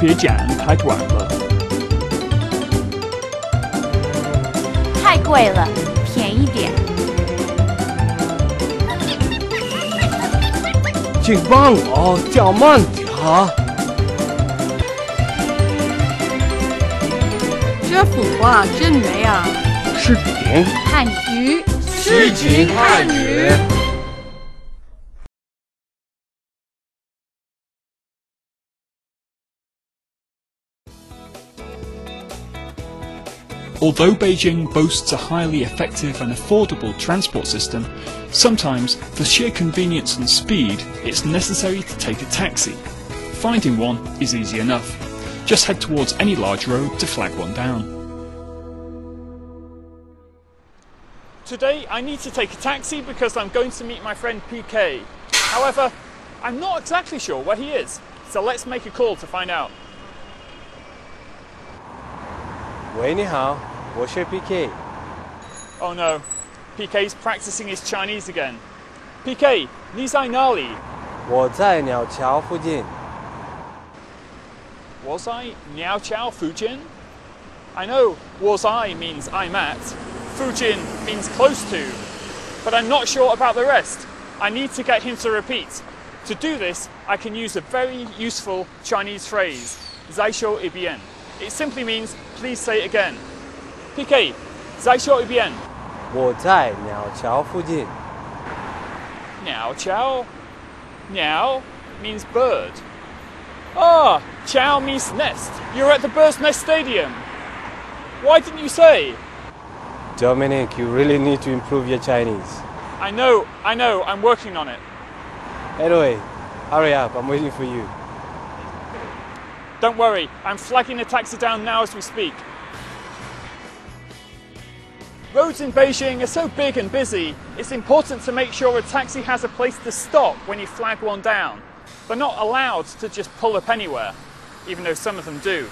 别讲太短了。太贵了，便宜点。请帮我叫慢点啊！这幅画真美啊！视频汉语诗情汉语。Although Beijing boasts a highly effective and affordable transport system, sometimes, for sheer convenience and speed, it's necessary to take a taxi. Finding one is easy enough. Just head towards any large road to flag one down. Today I need to take a taxi because I'm going to meet my friend PK. However, I'm not exactly sure where he is, so let's make a call to find out. 喂，你好， 我是 PK。 Oh no, PK's practicing his Chinese again. PK, 你在哪里？我在鸟桥附近。 Was I Niao Chao Fujin? I know was I means I'm at, Fujin means close to, but I'm not sure about the rest. I need to get him to repeat. To do this, I can use a very useful Chinese phrase, 在说一遍. It simply means please say it again. PK, 再说一遍.我在鸟桥附近。 Niao Chao. Niao means bird. Ah, Chao means nest. You're at the Bird's Nest Stadium. Why didn't you say? Dominic, you really need to improve your Chinese. I know, I know, I'm working on it. Anyway, hurry up, I'm waiting for you. Don't worry, I'm flagging the taxi down now as we speak. Roads in Beijing are so big and busy, it's important to make sure a taxi has a place to stop when you flag one down. They're not allowed to just pull up anywhere, even though some of them do.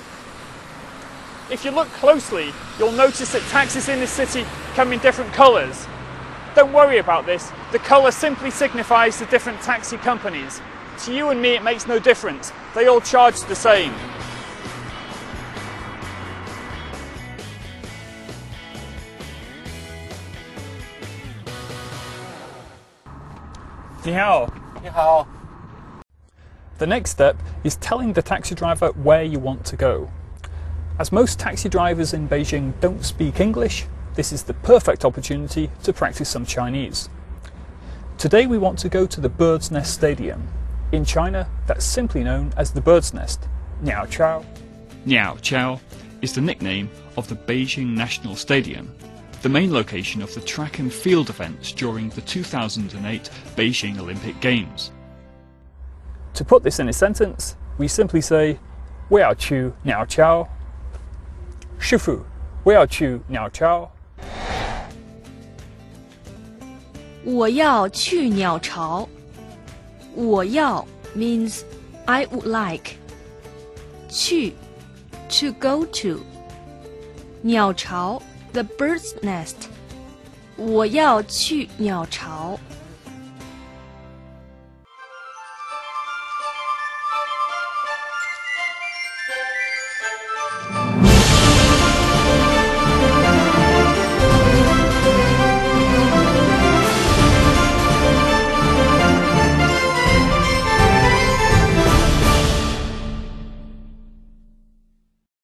If you look closely, you'll notice that taxis in this city come in different colours. Don't worry about this, the colour simply signifies the different taxi companies. To you and me, it makes no difference. They all charge the same. The next step is telling the taxi driver where you want to go. As most taxi drivers in Beijing don't speak English, this is the perfect opportunity to practice some Chinese. Today we want to go to the Bird's Nest Stadium. In China, that's simply known as the Bird's Nest. Niao Chao. Niao Chao is the nickname of the Beijing National Stadium the main location of the track and field events during the 2008 Beijing Olympic Games. To put this in a sentence, we simply say, 我要去鸟巢。师傅，我要去鸟巢。我要去鸟巢。我要 means I would like. 去 to go to. 鸟巢 the bird's nest. 我要去鸟巢。